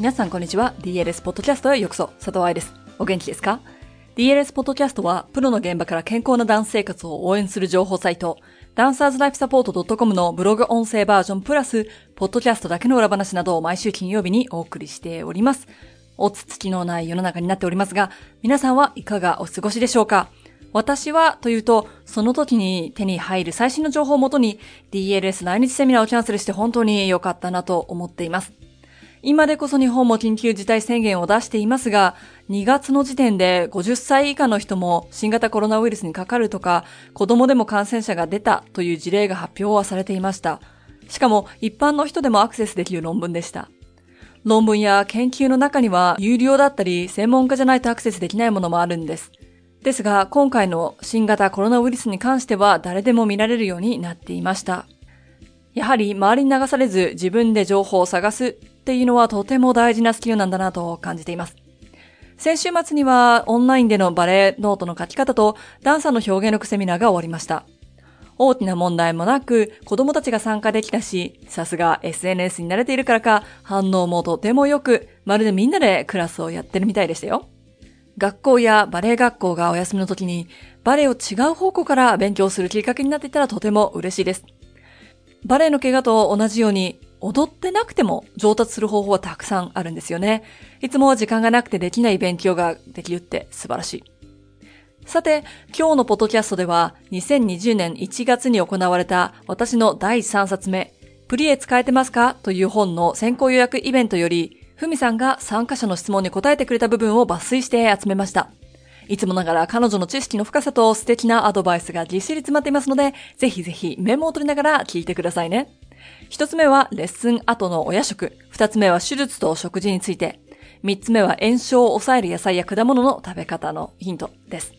皆さんこんにちは。DLS ポッドキャストへようこそ。佐藤愛です。お元気ですか ?DLS ポッドキャストは、プロの現場から健康なダンス生活を応援する情報サイト、ダンサーズライフサポート .com のブログ音声バージョンプラス、ポッドキャストだけの裏話などを毎週金曜日にお送りしております。おつつきのない世の中になっておりますが、皆さんはいかがお過ごしでしょうか？私はというと、その時に手に入る最新の情報をもとに DLS 来日セミナーをキャンセルして本当に良かったなと思っています。今でこそ日本も緊急事態宣言を出していますが、2月の時点で50歳以下の人も新型コロナウイルスにかかるとか、子供でも感染者が出たという事例が発表はされていました。しかも一般の人でもアクセスできる論文でした。論文や研究の中には有料だったり専門家じゃないとアクセスできないものもあるんです。ですが、今回の新型コロナウイルスに関しては誰でも見られるようになっていました。やはり周りに流されず自分で情報を探すっていうのはとても大事なスキルなんだなと感じています。先週末にはオンラインでのバレエノートの書き方とダンサーの表現力セミナーが終わりました。大きな問題もなく子供たちが参加できたし、さすが SNS に慣れているからか反応もとても良く、まるでみんなでクラスをやってるみたいでしたよ。学校やバレエ学校がお休みの時にバレエを違う方向から勉強するきっかけになっていたらとても嬉しいです。バレエの怪我と同じように踊ってなくても上達する方法はたくさんあるんですよね。いつも時間がなくてできない勉強ができるって素晴らしい。さて、今日のポッドキャストでは2020年1月に行われた私の第3冊目、プリエ使えてますかという本の先行予約イベントより、ふみさんが参加者の質問に答えてくれた部分を抜粋して集めました。いつもながら彼女の知識の深さと素敵なアドバイスがぎっしり詰まっていますので、ぜひぜひメモを取りながら聞いてくださいね。一つ目はレッスン後の親食。二つ目は手術と食事について。三つ目は炎症を抑える野菜や果物の食べ方のヒントです。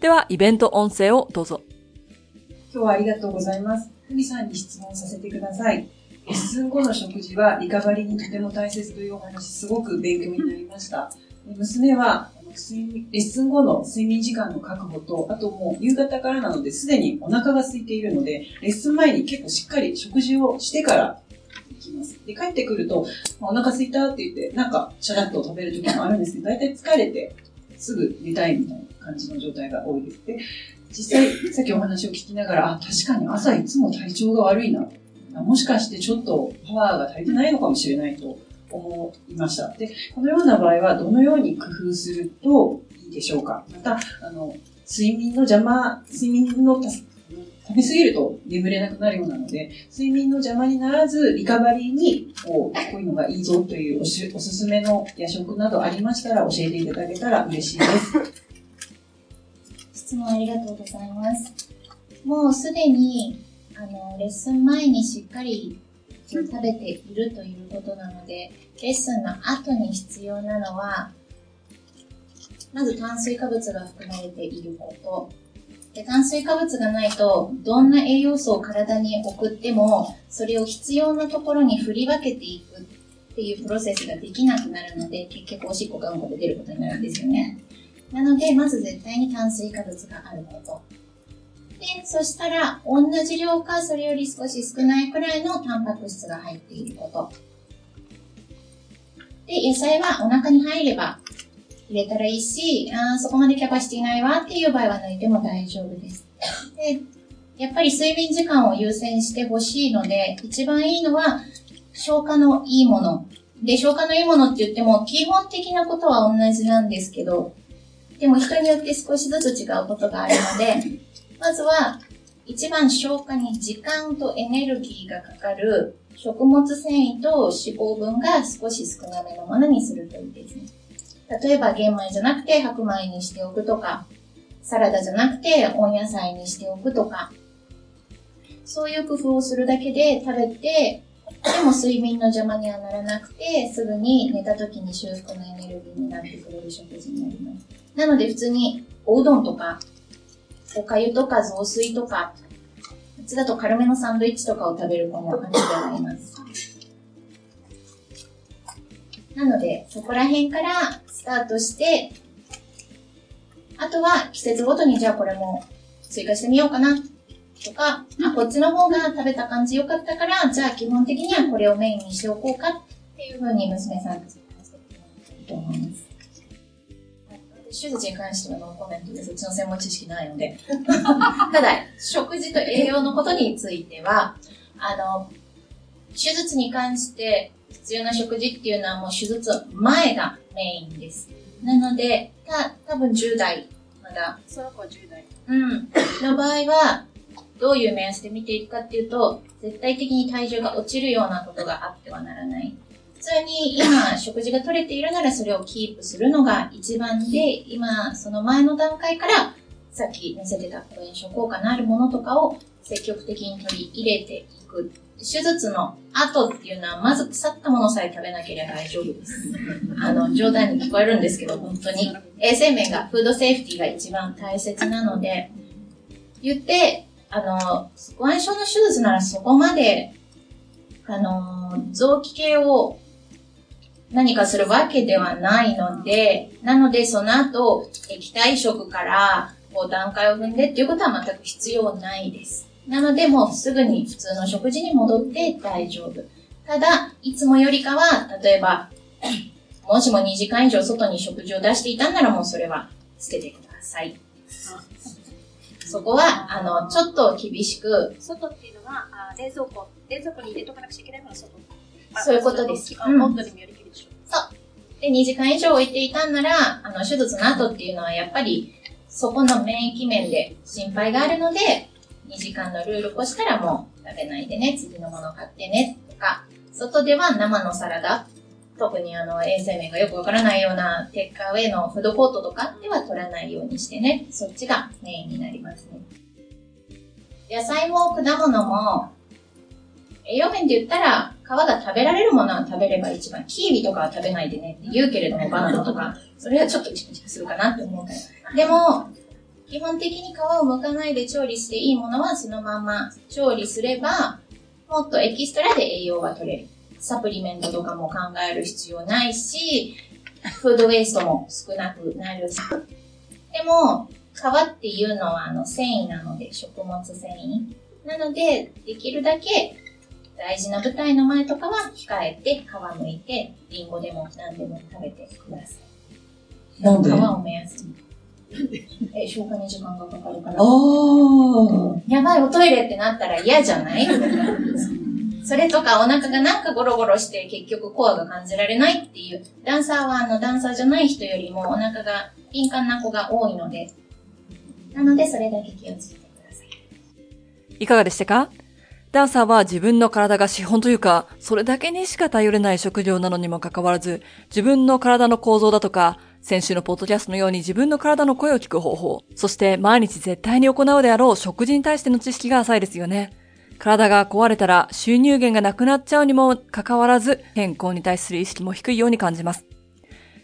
では、イベント音声をどうぞ。今日はありがとうございます。ふみさんに質問させてください。レッスン後の食事はリカバリーにとても大切というお話、すごく勉強になりました。娘は睡眠レッスン後の睡眠時間の確保と、あともう夕方からなので、すでにお腹が空いているので、レッスン前に結構しっかり食事をしてから行きます。で、帰ってくると、お腹空いたって言って、なんか、シャラッと食べる時もあるんですけど、大体疲れて、すぐ寝たいみたいな感じの状態が多いです。で、実際、さっきお話を聞きながら、あ、確かに朝いつも体調が悪いな。もしかしてちょっとパワーが足りてないのかもしれないと思いました。で、このような場合はどのように工夫するといいでしょうか？また、あの、睡眠の邪魔、睡眠の食べ過ぎると眠れなくなるようなので、睡眠の邪魔にならず、リカバリーに、こう、こういうのがいいぞというおしおすすめの夜食などありましたら教えていただけたら嬉しいです。質問ありがとうございます。もうすでに、あの、レッスン前にしっかり食べているということなので、レッスンの後に必要なのは、まず炭水化物が含まれていること。で炭水化物がないと、どんな栄養素を体に送っても、それを必要なところに振り分けていくっていうプロセスができなくなるので、結局おしっこがうんこで出ることになるんですよね。なので、まず絶対に炭水化物があること。で、そしたら、同じ量かそれより少し少ないくらいのタンパク質が入っていること。で、野菜はお腹に入れば入れたらいいし、あそこまでキャパシティないわっていう場合は抜いても大丈夫です。で、やっぱり睡眠時間を優先してほしいので、一番いいのは消化のいいもの。で、消化のいいものって言っても、基本的なことは同じなんですけど、でも人によって少しずつ違うことがあるので、まずは、一番消化に時間とエネルギーがかかる食物繊維と脂肪分が少し少なめのものにするといいですね。例えば玄米じゃなくて白米にしておくとか、サラダじゃなくて温野菜にしておくとか、そういう工夫をするだけで食べて、でも睡眠の邪魔にはならなくて、すぐに寝た時に修復のエネルギーになってくれる食事になります。なので普通におうどんとかおかゆとか雑炊とか、夏だと軽めのサンドイッチとかを食べる子もあるではあります。なので、そこら辺からスタートして、あとは季節ごとにじゃあこれも追加してみようかなとか、あ、こっちの方が食べた感じ良かったから、じゃあ基本的にはこれをメインにしておこうかっていうふうに娘さんたちと思います。手術に関してはノーコメントで、そっちの専門知識ないので。ただ、食事と栄養のことについては、あの、手術に関して必要な食事っていうのはもう手術前がメインです。なので、た、多分10代、まだ。その子は10代。うん。の場合は、どういう目安で見ていくかっていうと、絶対的に体重が落ちるようなことがあってはならない。普通に今食事が取れているならそれをキープするのが一番で、今その前の段階からさっき見せてた抗炎症効果のあるものとかを積極的に取り入れていく。手術の後っていうのはまず腐ったものさえ食べなければ大丈夫です。あの、冗談に聞こえるんですけど、本当に衛生面が、フードセーフティーが一番大切なので、言って、あの、ご炎症の手術ならそこまで、あの、臓器系を何かするわけではないので、なのでその後、液体食からこう段階を踏んでっていうことは全く必要ないです。なのでもうすぐに普通の食事に戻って大丈夫。ただ、いつもよりかは、例えば、もしも2時間以上外に食事を出していたんならもうそれは捨ててください。そこは、あの、ちょっと厳しく。外っていうのは、あ冷蔵庫、冷蔵庫に入れとかなくちゃいけないのが外。そういうことです。温度にもより。そう。で、2時間以上置いていたんなら、あの、手術の後っていうのはやっぱり、そこの免疫面で心配があるので、2時間のルール越したらもう食べないでね、次のもの買ってね、とか、外では生のサラダ、特にあの衛生面がよくわからないようなテッカーウェイのフードコートとかでは取らないようにしてね、そっちがメインになりますね。野菜も果物も、栄養面で言ったら、皮が食べられるものは食べれば一番、キービとかは食べないでねって言うけれども、バナナとか、それはちょっとチクチクするかなって思うから。でも、基本的に皮を剥かないで調理していいものはそのまま調理すれば、もっとエキストラで栄養が取れる。サプリメントとかも考える必要ないし、フードウェイストも少なくなるし。でも、皮っていうのはあの繊維なので、食物繊維。なので、できるだけ大事な舞台の前とかは控えて、皮むいて、リンゴでも何でも食べてください。なんで？皮を目安に。え、消化に時間がかかるから。ああ。やばい、おトイレってなったら嫌じゃない？それとかお腹がなんかゴロゴロして結局コアが感じられないっていう、ダンサーはあのダンサーじゃない人よりもお腹が敏感な子が多いので、なのでそれだけ気をつけてください。いかがでしたか？ダンサーは自分の体が資本というか、それだけにしか頼れない食料なのにもかかわらず、自分の体の構造だとか、先週のポッドキャストのように自分の体の声を聞く方法、そして毎日絶対に行うであろう食事に対しての知識が浅いですよね。体が壊れたら収入源がなくなっちゃうにもかかわらず、健康に対する意識も低いように感じます。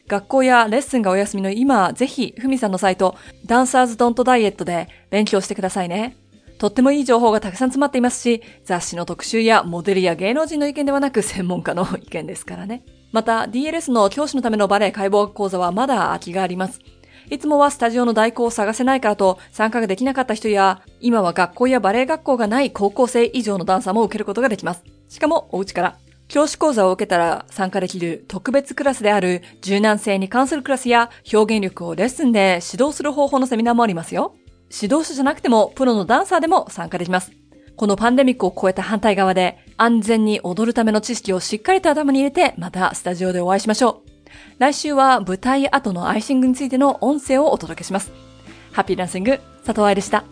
学校やレッスンがお休みの今、ぜひ、ふみさんのサイト、ダンサーズドントダイエットで勉強してくださいね。とってもいい情報がたくさん詰まっていますし、雑誌の特集やモデルや芸能人の意見ではなく専門家の意見ですからね。また、DLS の教師のためのバレエ解剖講座はまだ空きがあります。いつもはスタジオの代行を探せないからと参加ができなかった人や、今は学校やバレエ学校がない高校生以上のダンサーも受けることができます。しかも、お家から。教師講座を受けたら参加できる特別クラスである柔軟性に関するクラスや表現力をレッスンで指導する方法のセミナーもありますよ。指導者じゃなくてもプロのダンサーでも参加できます。このパンデミックを超えた反対側で安全に踊るための知識をしっかりと頭に入れてまたスタジオでお会いしましょう。来週は舞台後のアイシングについての音声をお届けします。ハッピーダンシング、佐藤愛でした。